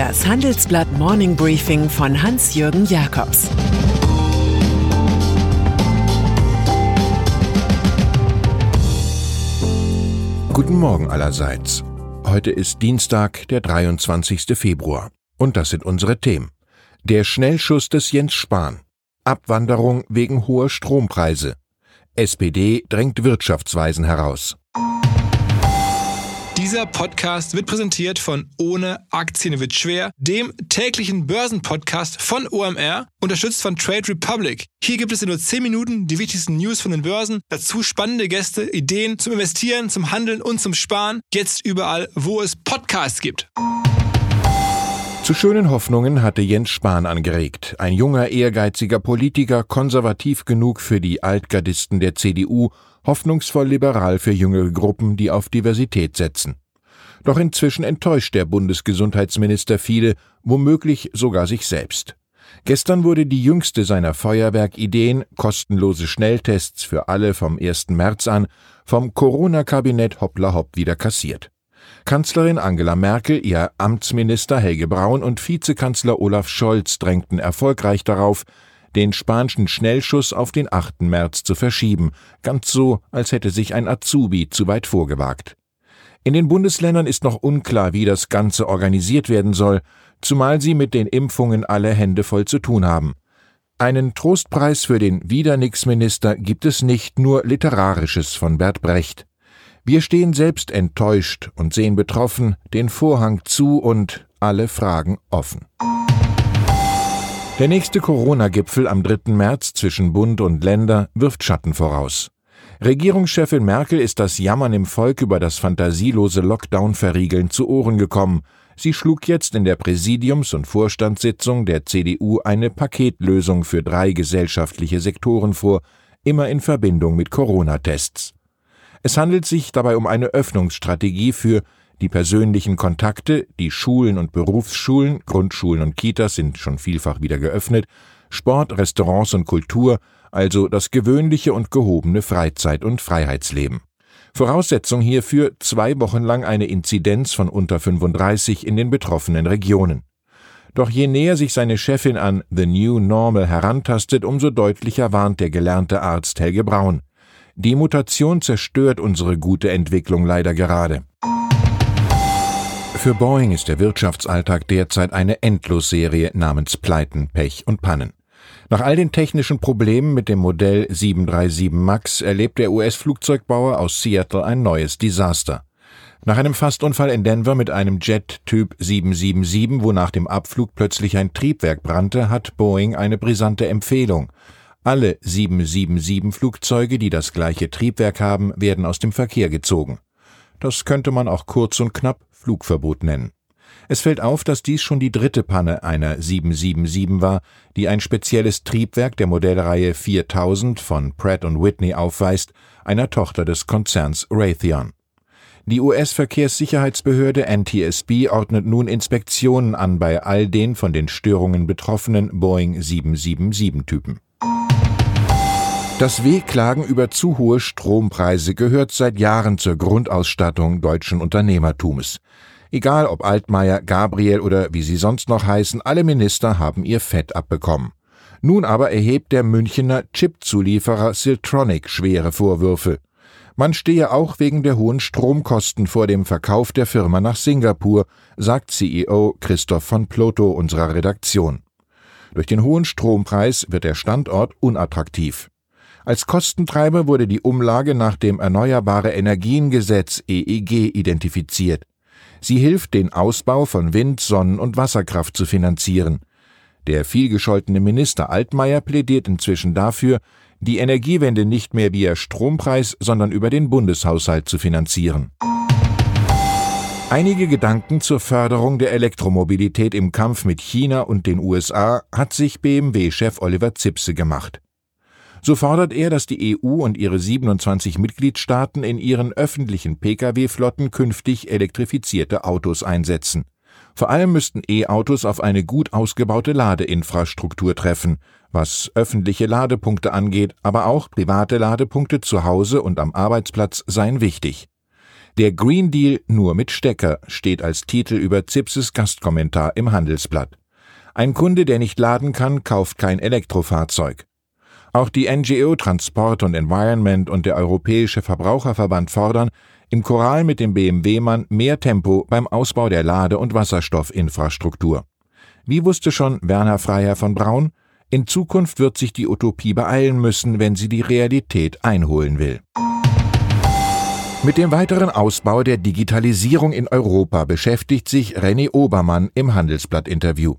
Das Handelsblatt Morning Briefing von Hans-Jürgen Jakobs Guten Morgen allerseits. Heute ist Dienstag, der 23. Februar. Und das sind unsere Themen. Der Schnellschuss des Jens Spahn. Abwanderung wegen hoher Strompreise. SPD drängt Wirtschaftsweisen heraus. Dieser Podcast wird präsentiert von Ohne Aktien wird schwer, dem täglichen Börsenpodcast von OMR, unterstützt von Trade Republic. Hier gibt es in nur 10 Minuten die wichtigsten News von den Börsen, dazu spannende Gäste, Ideen zum Investieren, zum Handeln und zum Sparen. Jetzt überall, wo es Podcasts gibt. Zu schönen Hoffnungen hatte Jens Spahn angeregt. Ein junger, ehrgeiziger Politiker, konservativ genug für die Altgardisten der CDU hoffnungsvoll liberal für jüngere Gruppen, die auf Diversität setzen. Doch inzwischen enttäuscht der Bundesgesundheitsminister viele, womöglich sogar sich selbst. Gestern wurde die jüngste seiner Feuerwerkideen, kostenlose Schnelltests für alle vom 1. März an, vom Corona-Kabinett hoppla hopp wieder kassiert. Kanzlerin Angela Merkel, ihr Amtsminister Helge Braun und Vizekanzler Olaf Scholz drängten erfolgreich darauf, den spanischen Schnellschuss auf den 8. März zu verschieben, ganz so, als hätte sich ein Azubi zu weit vorgewagt. In den Bundesländern ist noch unklar, wie das Ganze organisiert werden soll, zumal sie mit den Impfungen alle Hände voll zu tun haben. Einen Trostpreis für den Wiedernix-Minister gibt es nicht nur Literarisches von Bert Brecht. Wir stehen selbst enttäuscht und sehen betroffen den Vorhang zu und alle Fragen offen. Der nächste Corona-Gipfel am 3. März zwischen Bund und Länder wirft Schatten voraus. Regierungschefin Merkel ist das Jammern im Volk über das fantasielose Lockdown-Verriegeln zu Ohren gekommen. Sie schlug jetzt in der Präsidiums- und Vorstandssitzung der CDU eine Paketlösung für drei gesellschaftliche Sektoren vor, immer in Verbindung mit Corona-Tests. Es handelt sich dabei um eine Öffnungsstrategie für die persönlichen Kontakte, die Schulen und Berufsschulen, Grundschulen und Kitas sind schon vielfach wieder geöffnet, Sport, Restaurants und Kultur, also das gewöhnliche und gehobene Freizeit- und Freiheitsleben. Voraussetzung hierfür zwei Wochen lang eine Inzidenz von unter 35 in den betroffenen Regionen. Doch je näher sich seine Chefin an The New Normal herantastet, umso deutlicher warnt der gelernte Arzt Helge Braun. Die Mutation zerstört unsere gute Entwicklung leider gerade. Für Boeing ist der Wirtschaftsalltag derzeit eine Endlosserie namens Pleiten, Pech und Pannen. Nach all den technischen Problemen mit dem Modell 737 MAX erlebt der US-Flugzeugbauer aus Seattle ein neues Desaster. Nach einem Fastunfall in Denver mit einem Jet Typ 777, wo nach dem Abflug plötzlich ein Triebwerk brannte, hat Boeing eine brisante Empfehlung. Alle 777 Flugzeuge, die das gleiche Triebwerk haben, werden aus dem Verkehr gezogen. Das könnte man auch kurz und knapp Flugverbot nennen. Es fällt auf, dass dies schon die dritte Panne einer 777 war, die ein spezielles Triebwerk der Modellreihe 4000 von Pratt Whitney aufweist, einer Tochter des Konzerns Raytheon. Die US-Verkehrssicherheitsbehörde NTSB ordnet nun Inspektionen an bei all den von den Störungen betroffenen Boeing 777-Typen. Das Wehklagen über zu hohe Strompreise gehört seit Jahren zur Grundausstattung deutschen Unternehmertums. Egal ob Altmaier, Gabriel oder wie sie sonst noch heißen, alle Minister haben ihr Fett abbekommen. Nun aber erhebt der Münchener Chipzulieferer Siltronic schwere Vorwürfe. Man stehe auch wegen der hohen Stromkosten vor dem Verkauf der Firma nach Singapur, sagt CEO Christoph von Ploto unserer Redaktion. Durch den hohen Strompreis wird der Standort unattraktiv. Als Kostentreiber wurde die Umlage nach dem Erneuerbare Energiengesetz EEG identifiziert. Sie hilft, den Ausbau von Wind-, Sonnen- und Wasserkraft zu finanzieren. Der vielgescholtene Minister Altmaier plädiert inzwischen dafür, die Energiewende nicht mehr via Strompreis, sondern über den Bundeshaushalt zu finanzieren. Einige Gedanken zur Förderung der Elektromobilität im Kampf mit China und den USA hat sich BMW-Chef Oliver Zipse gemacht. So fordert er, dass die EU und ihre 27 Mitgliedstaaten in ihren öffentlichen Pkw-Flotten künftig elektrifizierte Autos einsetzen. Vor allem müssten E-Autos auf eine gut ausgebaute Ladeinfrastruktur treffen, was öffentliche Ladepunkte angeht, aber auch private Ladepunkte zu Hause und am Arbeitsplatz seien wichtig. Der Green Deal nur mit Stecker steht als Titel über Zipses Gastkommentar im Handelsblatt. Ein Kunde, der nicht laden kann, kauft kein Elektrofahrzeug. Auch die NGO Transport und Environment und der Europäische Verbraucherverband fordern, im Choral mit dem BMW-Mann mehr Tempo beim Ausbau der Lade- und Wasserstoffinfrastruktur. Wie wusste schon Werner Freiherr von Braun? In Zukunft wird sich die Utopie beeilen müssen, wenn sie die Realität einholen will. Mit dem weiteren Ausbau der Digitalisierung in Europa beschäftigt sich René Obermann im Handelsblatt-Interview.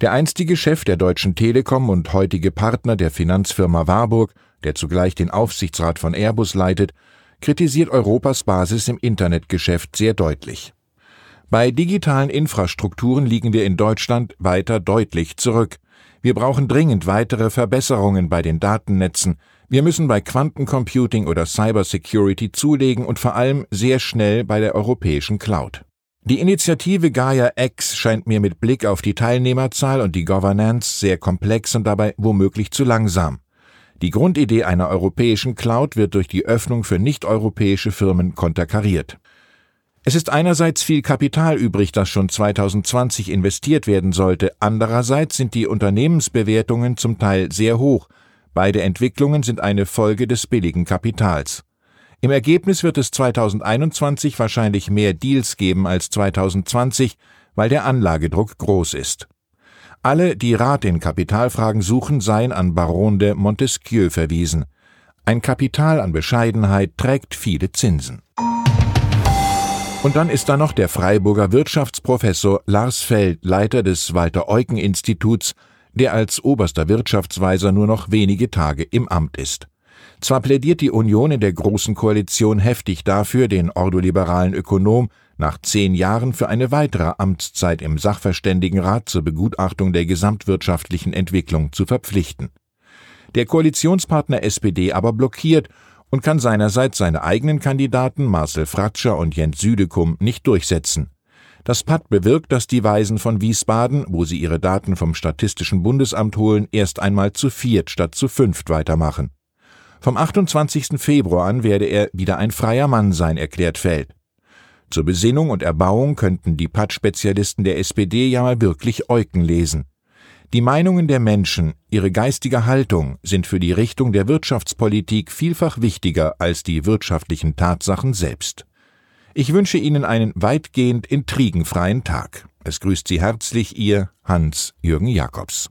Der einstige Chef der Deutschen Telekom und heutige Partner der Finanzfirma Warburg, der zugleich den Aufsichtsrat von Airbus leitet, kritisiert Europas Basis im Internetgeschäft sehr deutlich. Bei digitalen Infrastrukturen liegen wir in Deutschland weiter deutlich zurück. Wir brauchen dringend weitere Verbesserungen bei den Datennetzen. Wir müssen bei Quantencomputing oder Cybersecurity zulegen und vor allem sehr schnell bei der europäischen Cloud. Die Initiative Gaia X scheint mir mit Blick auf die Teilnehmerzahl und die Governance sehr komplex und dabei womöglich zu langsam. Die Grundidee einer europäischen Cloud wird durch die Öffnung für nicht-europäische Firmen konterkariert. Es ist einerseits viel Kapital übrig, das schon 2020 investiert werden sollte, andererseits sind die Unternehmensbewertungen zum Teil sehr hoch. Beide Entwicklungen sind eine Folge des billigen Kapitals. Im Ergebnis wird es 2021 wahrscheinlich mehr Deals geben als 2020, weil der Anlagedruck groß ist. Alle, die Rat in Kapitalfragen suchen, seien an Baron de Montesquieu verwiesen. Ein Kapital an Bescheidenheit trägt viele Zinsen. Und dann ist da noch der Freiburger Wirtschaftsprofessor Lars Feld, Leiter des Walter-Eucken-Instituts, der als oberster Wirtschaftsweiser nur noch wenige Tage im Amt ist. Zwar plädiert die Union in der Großen Koalition heftig dafür, den ordoliberalen Ökonom nach zehn Jahren für eine weitere Amtszeit im Sachverständigenrat zur Begutachtung der gesamtwirtschaftlichen Entwicklung zu verpflichten. Der Koalitionspartner SPD aber blockiert und kann seinerseits seine eigenen Kandidaten Marcel Fratscher und Jens Südekum nicht durchsetzen. Das Patt bewirkt, dass die Weisen von Wiesbaden, wo sie ihre Daten vom Statistischen Bundesamt holen, erst einmal zu viert statt zu fünft weitermachen. Vom 28. Februar an werde er wieder ein freier Mann sein, erklärt Feld. Zur Besinnung und Erbauung könnten die Patt-Spezialisten der SPD ja mal wirklich Euken lesen. Die Meinungen der Menschen, ihre geistige Haltung sind für die Richtung der Wirtschaftspolitik vielfach wichtiger als die wirtschaftlichen Tatsachen selbst. Ich wünsche Ihnen einen weitgehend intrigenfreien Tag. Es grüßt Sie herzlich Ihr Hans-Jürgen Jakobs.